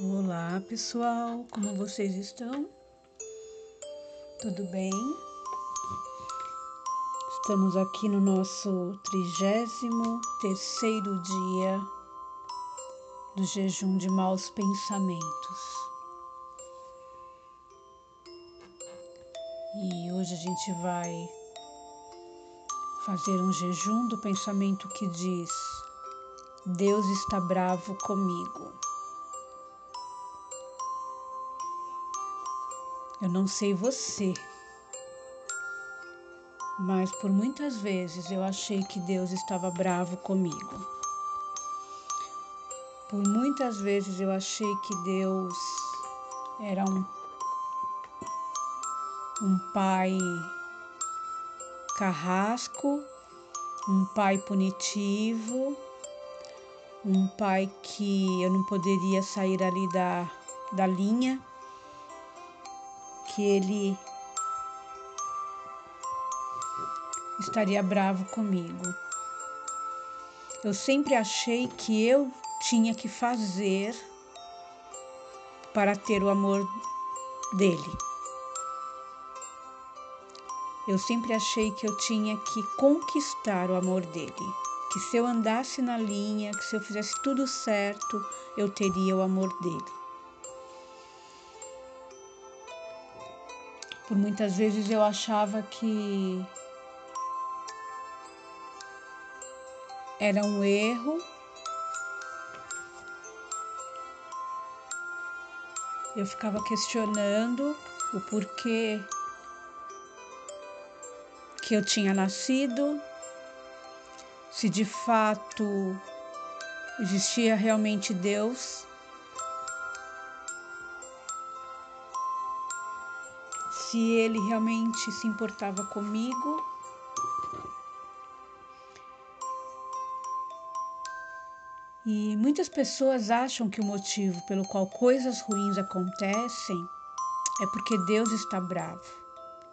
Olá pessoal, como vocês estão? Tudo bem? Estamos aqui no nosso trigésimo terceiro dia do jejum de maus pensamentos. E hoje a gente vai fazer um jejum do pensamento que diz: Deus está bravo comigo. Eu não sei você, mas por muitas vezes eu achei que Deus estava bravo comigo. Por muitas vezes eu achei que Deus era um, um pai carrasco, um pai punitivo, um pai que eu não poderia sair ali da, da linha que ele estaria bravo comigo. Eu sempre achei que eu tinha que fazer para ter o amor dele. Eu sempre achei que eu tinha que conquistar o amor dele. Que se eu andasse na linha, que se eu fizesse tudo certo, eu teria o amor dele. Por muitas vezes eu achava que era um erro. Eu ficava questionando o porquê que eu tinha nascido, se de fato existia realmente Deus se ele realmente se importava comigo. E muitas pessoas acham que o motivo pelo qual coisas ruins acontecem é porque Deus está bravo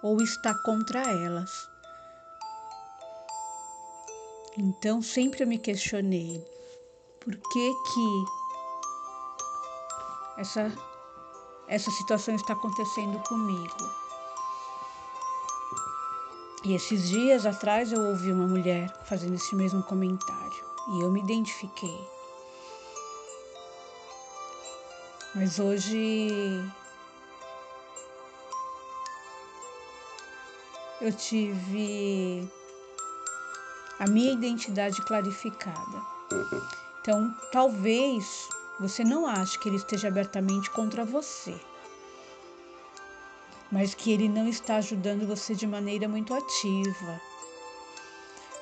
ou está contra elas. Então sempre eu me questionei por que que essa essa situação está acontecendo comigo. E esses dias atrás eu ouvi uma mulher fazendo esse mesmo comentário e eu me identifiquei. Mas hoje eu tive a minha identidade clarificada. Então, talvez você não ache que ele esteja abertamente contra você mas que ele não está ajudando você de maneira muito ativa.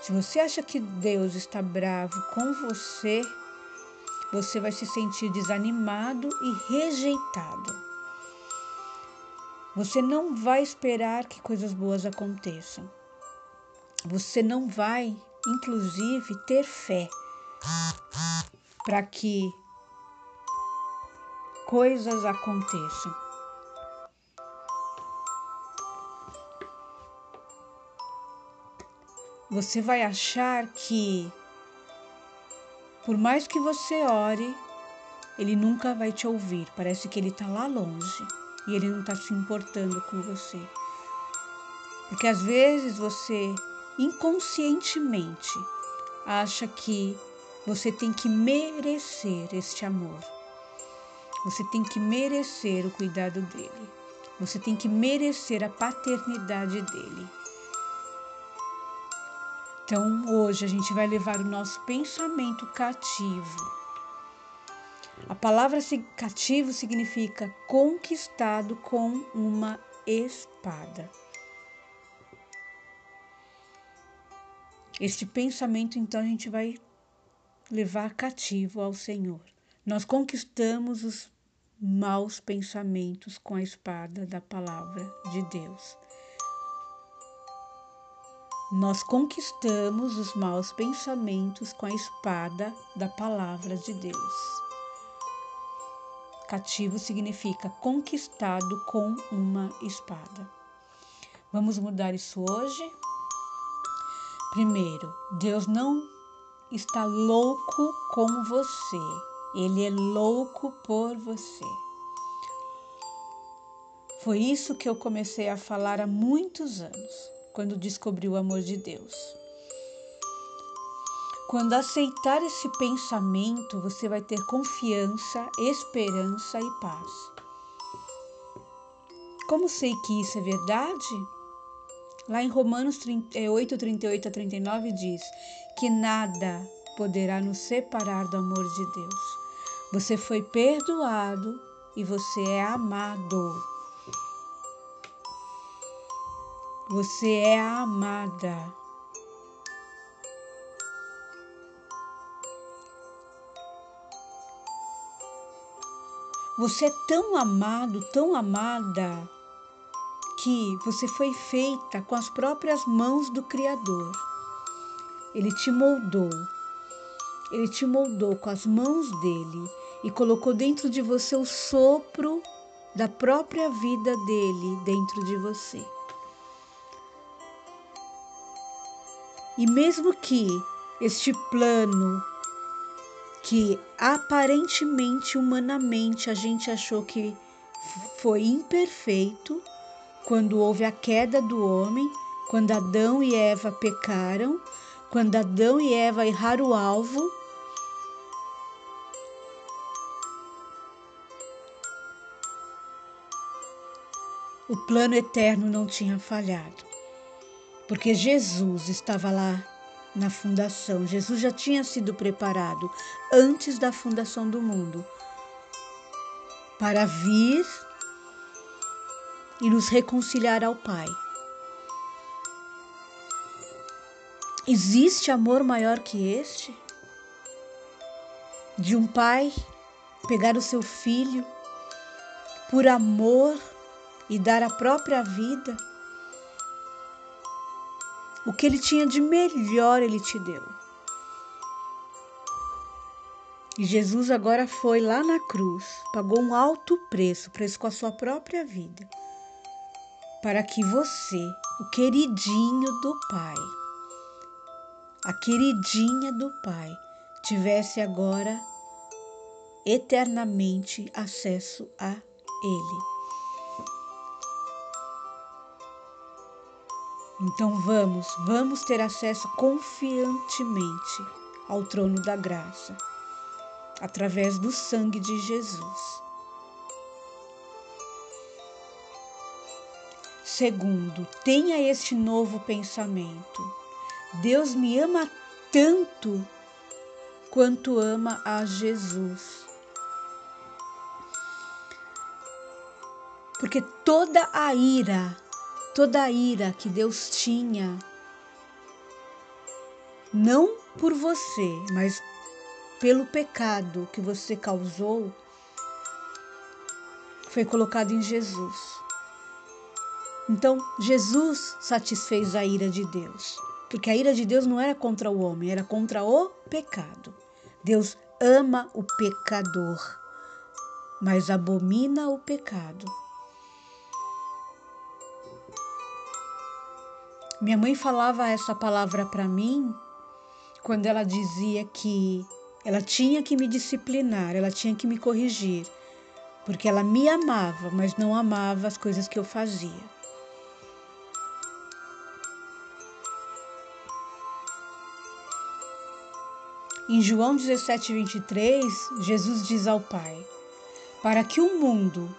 Se você acha que Deus está bravo com você, você vai se sentir desanimado e rejeitado. Você não vai esperar que coisas boas aconteçam. Você não vai, inclusive, ter fé para que coisas aconteçam. Você vai achar que, por mais que você ore, ele nunca vai te ouvir. Parece que ele está lá longe e ele não está se importando com você. Porque às vezes você inconscientemente acha que você tem que merecer este amor. Você tem que merecer o cuidado dele. Você tem que merecer a paternidade dele. Então, hoje a gente vai levar o nosso pensamento cativo. A palavra cativo significa conquistado com uma espada. Este pensamento, então, a gente vai levar cativo ao Senhor. Nós conquistamos os maus pensamentos com a espada da palavra de Deus nós conquistamos os maus pensamentos com a espada da palavra de Deus. Cativo significa conquistado com uma espada. Vamos mudar isso hoje? Primeiro, Deus não está louco com você. Ele é louco por você. Foi isso que eu comecei a falar há muitos anos, quando descobri o amor de Deus. Quando aceitar esse pensamento, você vai ter confiança, esperança e paz. Como sei que isso é verdade? Lá em Romanos 8, 38 a 39 diz que nada poderá nos separar do amor de Deus. Você foi perdoado e você é amado. Você é amada. Você é tão amado, tão amada, que você foi feita com as próprias mãos do Criador. Ele te moldou. Ele te moldou com as mãos dele e colocou dentro de você o sopro da própria vida dele dentro de você. E mesmo que este plano que aparentemente, humanamente, a gente achou que foi imperfeito quando houve a queda do homem, quando Adão e Eva pecaram, quando Adão e Eva erraram o alvo. O plano eterno não tinha falhado, porque Jesus estava lá na fundação. Jesus já tinha sido preparado antes da fundação do mundo para vir e nos reconciliar ao Pai. Existe amor maior que este? De um pai pegar o seu filho por amor e dar a própria vida o que ele tinha de melhor ele te deu. E Jesus agora foi lá na cruz, pagou um alto preço, preço com a sua própria vida, para que você, o queridinho do Pai, a queridinha do Pai, tivesse agora eternamente acesso a Ele. Então vamos, vamos ter acesso confiantemente ao trono da graça, através do sangue de Jesus. Segundo, tenha este novo pensamento. Deus me ama tanto quanto ama a Jesus. Porque toda a ira toda a ira que Deus tinha, não por você, mas pelo pecado que você causou, foi colocado em Jesus. Então, Jesus satisfez a ira de Deus, porque a ira de Deus não era contra o homem, era contra o pecado. Deus ama o pecador, mas abomina o pecado. Minha mãe falava essa palavra para mim quando ela dizia que ela tinha que me disciplinar, ela tinha que me corrigir, porque ela me amava, mas não amava as coisas que eu fazia. Em João 17, 23, Jesus diz ao Pai: Para que o mundo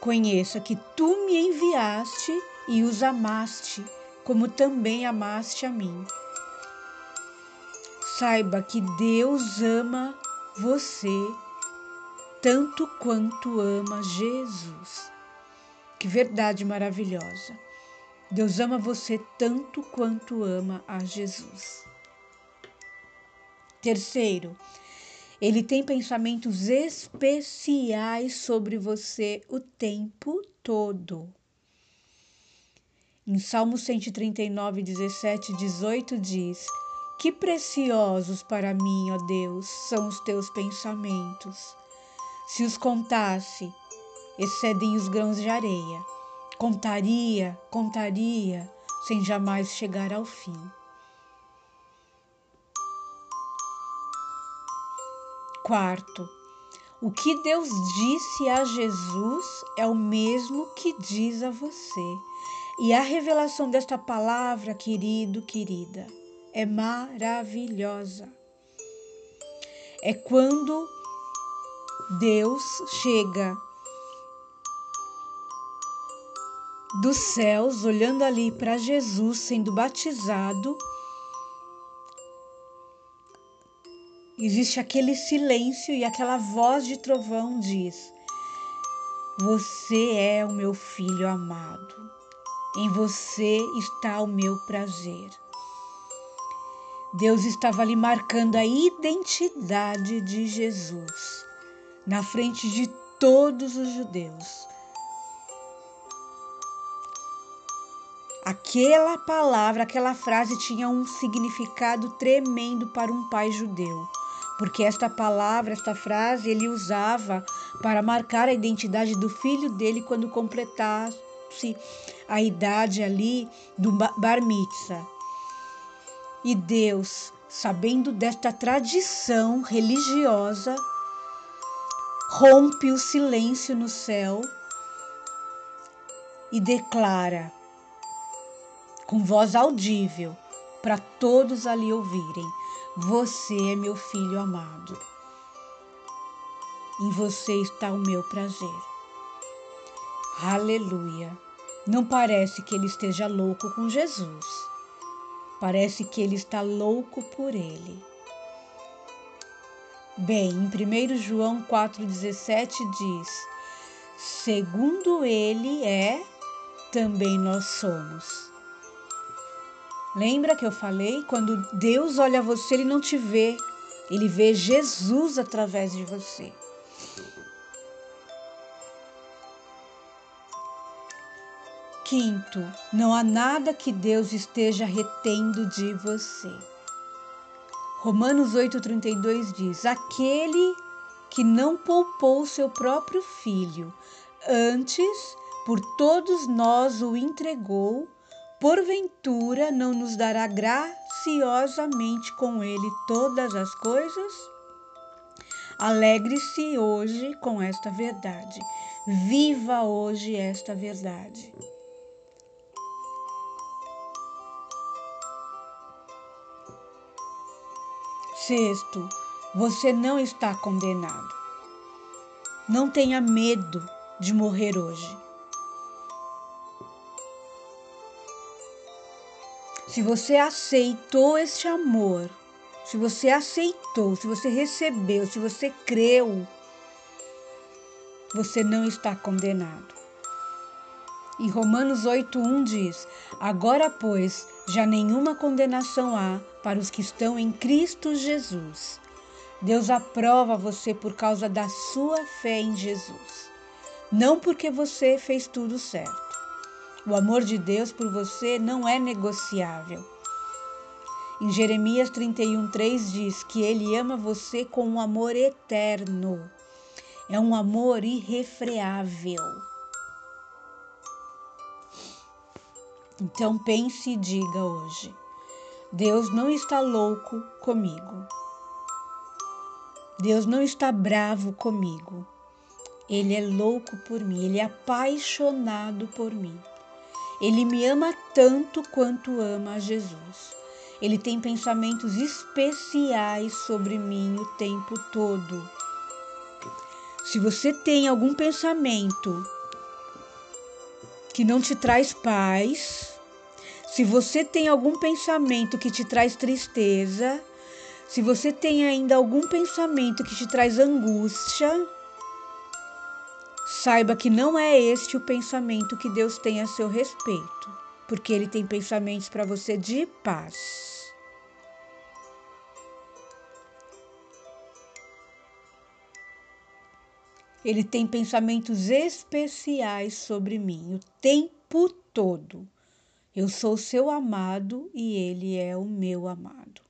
conheça que tu me enviaste e os amaste como também amaste a mim. Saiba que Deus ama você tanto quanto ama Jesus. Que verdade maravilhosa. Deus ama você tanto quanto ama a Jesus. Terceiro, ele tem pensamentos especiais sobre você o tempo todo. Em Salmo 139, 17, 18 diz: Que preciosos para mim, ó Deus, são os teus pensamentos. Se os contasse, excedem os grãos de areia. Contaria, contaria, sem jamais chegar ao fim. Quarto, O que Deus disse a Jesus é o mesmo que diz a você. E a revelação desta palavra, querido, querida, é maravilhosa. É quando Deus chega dos céus, olhando ali para Jesus sendo batizado existe aquele silêncio e aquela voz de trovão diz: Você é o meu filho amado, em você está o meu prazer. Deus estava ali marcando a identidade de Jesus na frente de todos os judeus. Aquela palavra, aquela frase tinha um significado tremendo para um pai judeu porque esta palavra, esta frase, ele usava para marcar a identidade do filho dele quando completasse a idade ali do bar mitzvah. E Deus, sabendo desta tradição religiosa, rompe o silêncio no céu e declara com voz audível para todos ali ouvirem: você é meu filho amado. Em você está o meu prazer. Aleluia. Não parece que ele esteja louco com Jesus. Parece que ele está louco por ele. Bem, em 1 João 4,17 diz: Segundo ele é, também nós somos. Lembra que eu falei? Quando Deus olha você, ele não te vê, ele vê Jesus através de você. Quinto, não há nada que Deus esteja retendo de você. Romanos 8,32 diz: Aquele que não poupou seu próprio filho, antes por todos nós o entregou porventura não nos dará graciosamente com ele todas as coisas? Alegre-se hoje com esta verdade. Viva hoje esta verdade. Sexto, você não está condenado. Não tenha medo de morrer hoje. Se você aceitou este amor, se você aceitou, se você recebeu, se você creu, você não está condenado. Em Romanos 8:1 diz: Agora, pois, já nenhuma condenação há para os que estão em Cristo Jesus. Deus aprova você por causa da sua fé em Jesus, não porque você fez tudo certo. O amor de Deus por você não é negociável. Em Jeremias 31:3 diz que ele ama você com um amor eterno. É um amor irrefreável. Então pense e diga hoje: Deus não está louco comigo. Deus não está bravo comigo. Ele é louco por mim, ele é apaixonado por mim. Ele me ama tanto quanto ama a Jesus. Ele tem pensamentos especiais sobre mim o tempo todo. Se você tem algum pensamento que não te traz paz, se você tem algum pensamento que te traz tristeza, se você tem ainda algum pensamento que te traz angústia, Saiba que não é este o pensamento que Deus tem a seu respeito, porque Ele tem pensamentos para você de paz. Ele tem pensamentos especiais sobre mim o tempo todo. Eu sou seu amado e ele é o meu amado.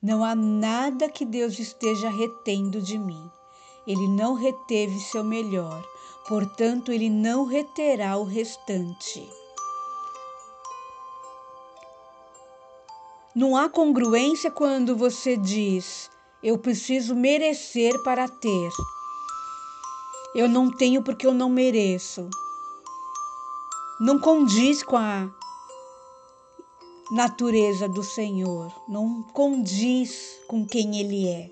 Não há nada que Deus esteja retendo de mim ele não reteve seu melhor, portanto, ele não reterá o restante. Não há congruência quando você diz: Eu preciso merecer para ter. Eu não tenho porque eu não mereço. Não condiz com a natureza do Senhor, não condiz com quem Ele é,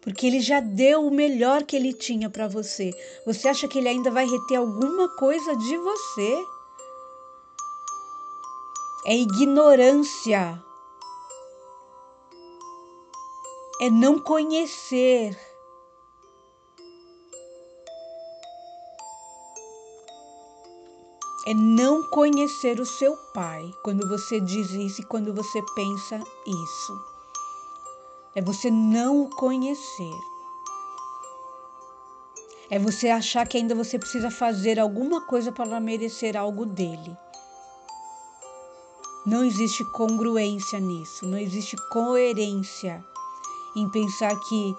porque Ele já deu o melhor que Ele tinha para você. Você acha que Ele ainda vai reter alguma coisa de você? É ignorância, é não conhecer é não conhecer o seu pai quando você diz isso e quando você pensa isso. É você não o conhecer. É você achar que ainda você precisa fazer alguma coisa para merecer algo dele. Não existe congruência nisso, não existe coerência em pensar que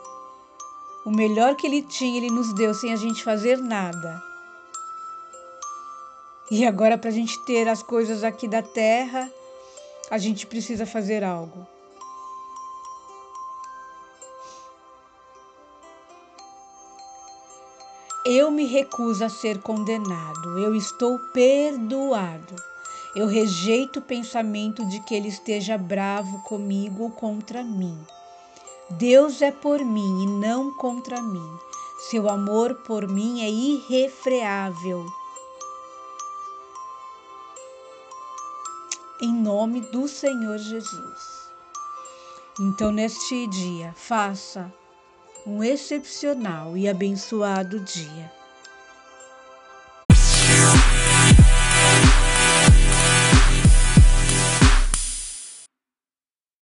o melhor que ele tinha, ele nos deu sem a gente fazer nada. E agora, para a gente ter as coisas aqui da terra, a gente precisa fazer algo. Eu me recuso a ser condenado, eu estou perdoado. Eu rejeito o pensamento de que ele esteja bravo comigo ou contra mim. Deus é por mim e não contra mim. Seu amor por mim é irrefreável. Em nome do Senhor Jesus. Então, neste dia, faça um excepcional e abençoado dia.